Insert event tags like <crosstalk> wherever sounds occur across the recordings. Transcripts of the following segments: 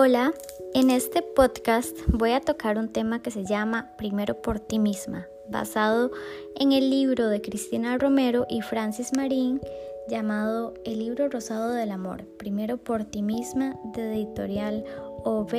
Hola, en este podcast voy a tocar un tema que se llama Primero por ti misma, basado en el libro de Cristina Romero y Francis Marín llamado El libro rosado del amor, Primero por ti misma de editorial OB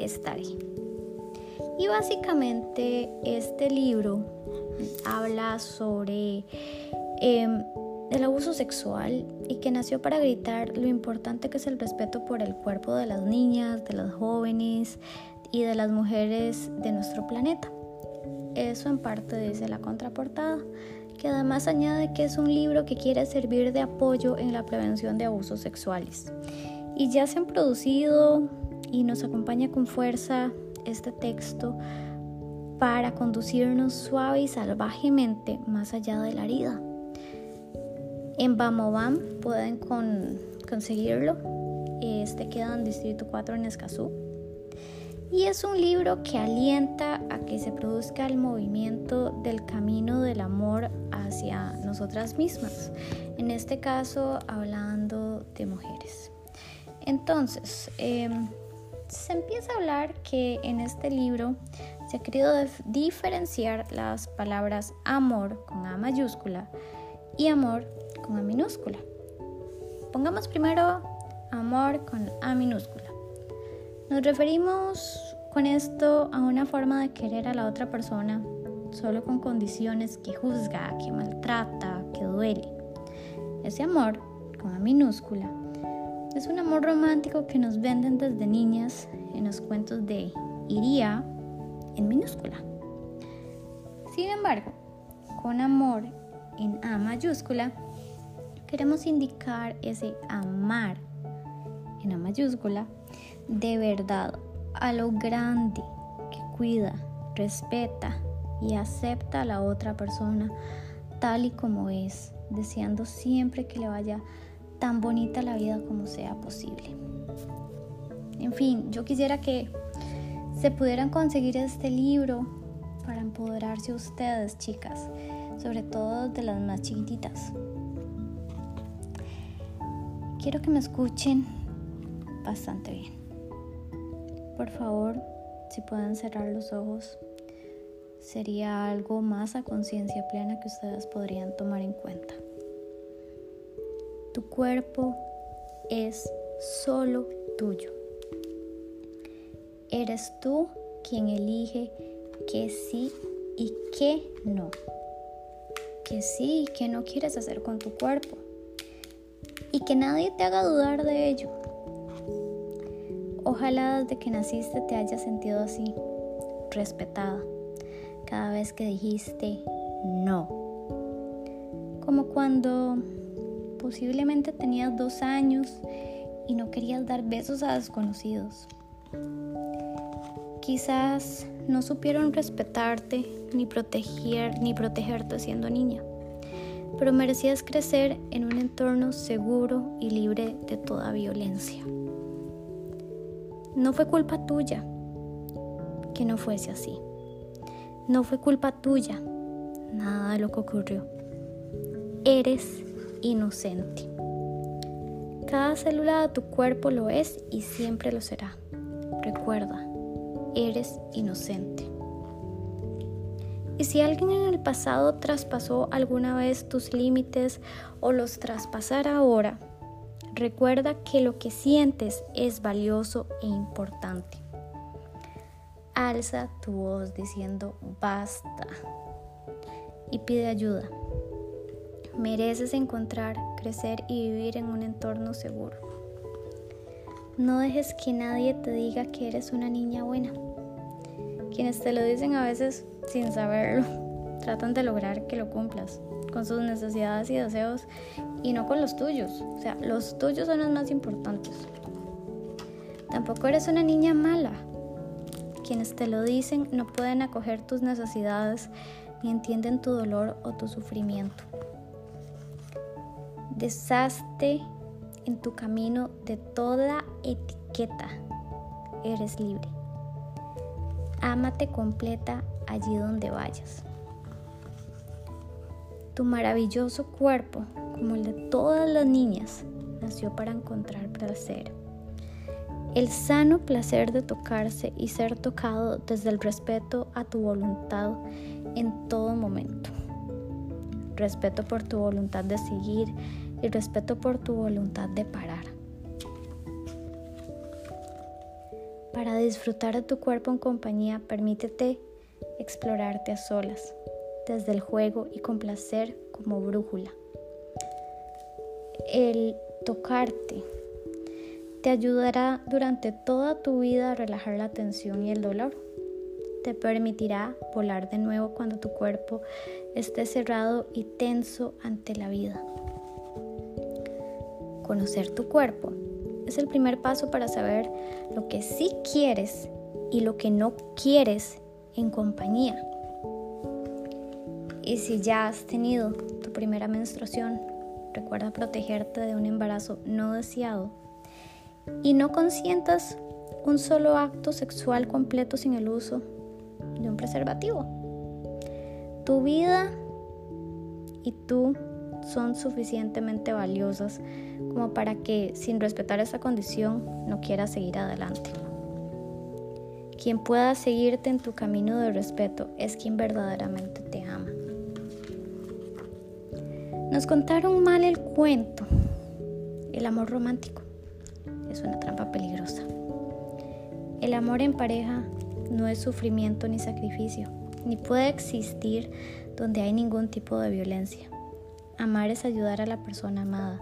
Stari. Y básicamente este libro habla sobre em, el abuso sexual y que nació para gritar lo importante que es el respeto por el cuerpo de las niñas, de las jóvenes y de las mujeres de nuestro planeta. Eso en parte dice la contraportada, que además añade que es un libro que quiere servir de apoyo en la prevención de abusos sexuales. Y ya se han producido y nos acompaña con fuerza este texto para conducirnos suave y salvajemente más allá de la herida. En Bamobam pueden conseguirlo. Este queda en Distrito 4 en Escazú. Y es un libro que alienta a que se produzca el movimiento del camino del amor hacia nosotras mismas. En este caso, hablando de mujeres. Entonces, em, se empieza a hablar que en este libro se ha querido diferenciar las palabras amor con A mayúscula y amor con A minúscula. Pongamos primero amor con A minúscula. Nos referimos con esto a una forma de querer a la otra persona solo con condiciones que juzga, que maltrata, que duele. Ese amor, con A minúscula, es un amor romántico que nos venden desde niñas en los cuentos de iría en minúscula. Sin embargo, con amor en A mayúscula, queremos indicar ese amar en A mayúscula de verdad a lo grande que cuida, respeta y acepta a la otra persona tal y como es, deseando siempre que le vaya tan bonita la vida como sea posible. En fin, yo quisiera que se pudieran conseguir este libro para empoderarse ustedes, chicas, sobre todo de las más chiquititas. Quiero que me escuchen bastante bien. Por favor, si pueden cerrar los ojos, sería algo más a conciencia plena que ustedes podrían tomar en cuenta. Tu cuerpo es solo tuyo. Eres tú quien elige que sí y que no. Que sí y que no quieres hacer con tu cuerpo. Y que nadie te haga dudar de ello. Ojalá desde que naciste te hayas sentido así, respetada, cada vez que dijiste no. Como cuando posiblemente tenías dos años y no querías dar besos a desconocidos. Quizás no supieron respetarte ni proteger ni protegerte siendo niña, pero merecías crecer en un entorno seguro y libre de toda violencia. No fue culpa tuya que no fuese así. No fue culpa tuya nada de lo que ocurrió. Eres inocente. Cada célula de tu cuerpo lo es y siempre lo será. Recuerda, eres inocente. Y si alguien en el pasado traspasó alguna vez tus límites o los traspasara ahora, recuerda que lo que sientes es valioso e importante. Alza tu voz diciendo basta y pide ayuda. Mereces encontrar, crecer y vivir en un entorno seguro. No dejes que nadie te diga que eres una niña buena. Quienes te lo dicen a veces sin saberlo, tratan de lograr que lo cumplas con sus necesidades y deseos y no con los tuyos. O sea, los tuyos son los más importantes. Tampoco eres una niña mala. Quienes te lo dicen no pueden acoger tus necesidades ni entienden tu dolor o tu sufrimiento. Deshazte en tu camino de toda etiqueta. Eres libre. Ámate completa allí donde vayas. Tu maravilloso cuerpo, como el de todas las niñas, nació para encontrar placer. el sano placer de tocarse y ser tocado desde el respeto a tu voluntad en todo momento. Respeto por tu voluntad de seguir y respeto por tu voluntad de parar. Para disfrutar de tu cuerpo en compañía, permítete explorarte a solas, desde el juego y con placer como brújula. El tocarte te ayudará durante toda tu vida a relajar la tensión y el dolor. Te permitirá volar de nuevo cuando tu cuerpo esté cerrado y tenso ante la vida. Conocer tu cuerpo es el primer paso para saber lo que sí quieres y lo que no quieres en compañía. Y si ya has tenido tu primera menstruación, recuerda protegerte de un embarazo no deseado y no consientas un solo acto sexual completo sin el uso de un preservativo. Tu vida y tú son suficientemente valiosas como para que sin respetar esa condición no quieras seguir adelante. Quien pueda seguirte en tu camino de respeto es quien verdaderamente te ama. Nos contaron mal el cuento. El amor romántico es una trampa peligrosa. El amor en pareja no es sufrimiento ni sacrificio, ni puede existir donde hay ningún tipo de violencia. Amar es ayudar a la persona amada,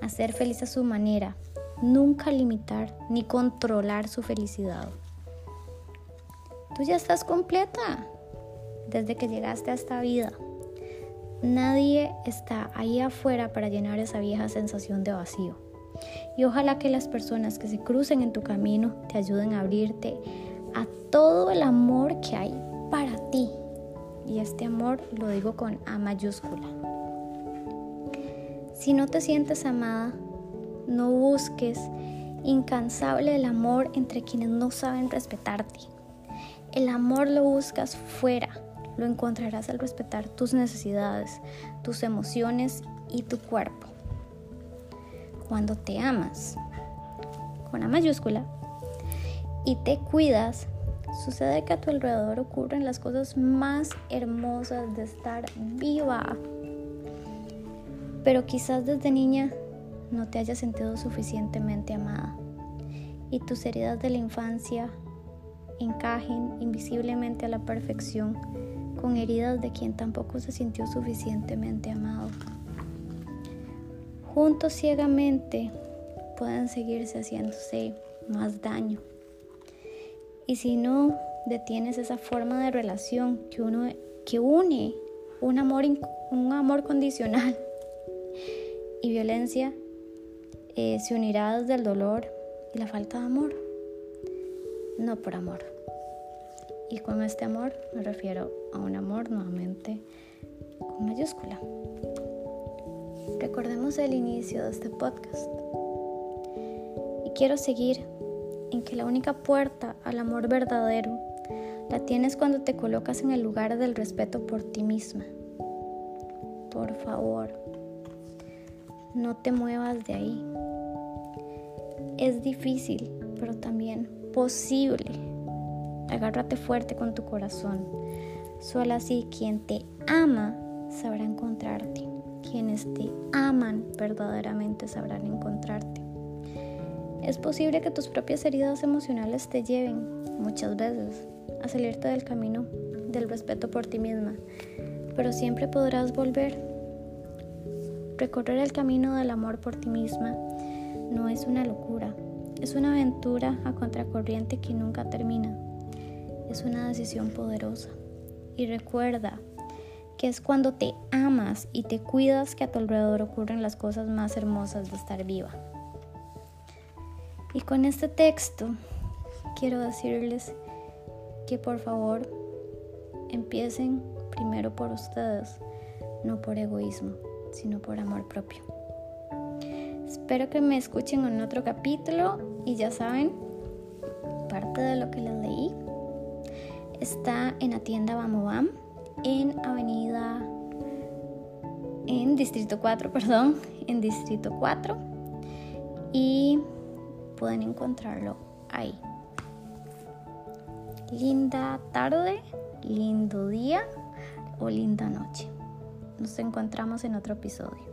a ser feliz a su manera, nunca limitar ni controlar su felicidad. Tú ya estás completa desde que llegaste a esta vida. Nadie está ahí afuera para llenar esa vieja sensación de vacío. Y ojalá que las personas que se crucen en tu camino te ayuden a abrirte a todo el amor que hay para ti. Y este amor lo digo con A mayúscula. Si no te sientes amada, no busques incansable el amor entre quienes no saben respetarte. El amor lo buscas fuera, lo encontrarás al respetar tus necesidades, tus emociones y tu cuerpo. Cuando te amas, con A mayúscula, y te cuidas, sucede que a tu alrededor ocurren las cosas más hermosas de estar viva pero quizás desde niña no te hayas sentido suficientemente amada y tus heridas de la infancia encajen invisiblemente a la perfección con heridas de quien tampoco se sintió suficientemente amado. Juntos ciegamente pueden seguirse haciéndose más daño. Y si no detienes esa forma de relación que, uno, que une un amor, un amor condicional y violencia eh, se unirá desde el dolor y la falta de amor, no por amor. Y con este amor me refiero a un amor nuevamente con mayúscula. Recordemos el inicio de este podcast. Y quiero seguir en que la única puerta al amor verdadero la tienes cuando te colocas en el lugar del respeto por ti misma. Por favor, no te muevas de ahí. Es difícil, pero también posible. Agárrate fuerte con tu corazón. Solo así quien te ama sabrá encontrarte. Quienes te aman verdaderamente sabrán encontrarte. Es posible que tus propias heridas emocionales te lleven muchas veces a salirte del camino del respeto por ti misma, pero siempre podrás volver Recorrer el camino del amor por ti misma no es una locura, es una aventura a contracorriente que nunca termina. Es una decisión poderosa. Y recuerda que es cuando te amas y te cuidas que a tu alrededor ocurren las cosas más hermosas de estar viva. Y con este texto quiero decirles que por favor empiecen primero por ustedes, no por egoísmo sino por amor propio. Espero que me escuchen en otro capítulo y ya saben, parte de lo que les leí está en la tienda Bam en Avenida en Distrito 4, <laughs> perdón, en Distrito 4 y pueden encontrarlo ahí. Linda tarde, lindo día o linda noche. Nos encontramos en otro episodio.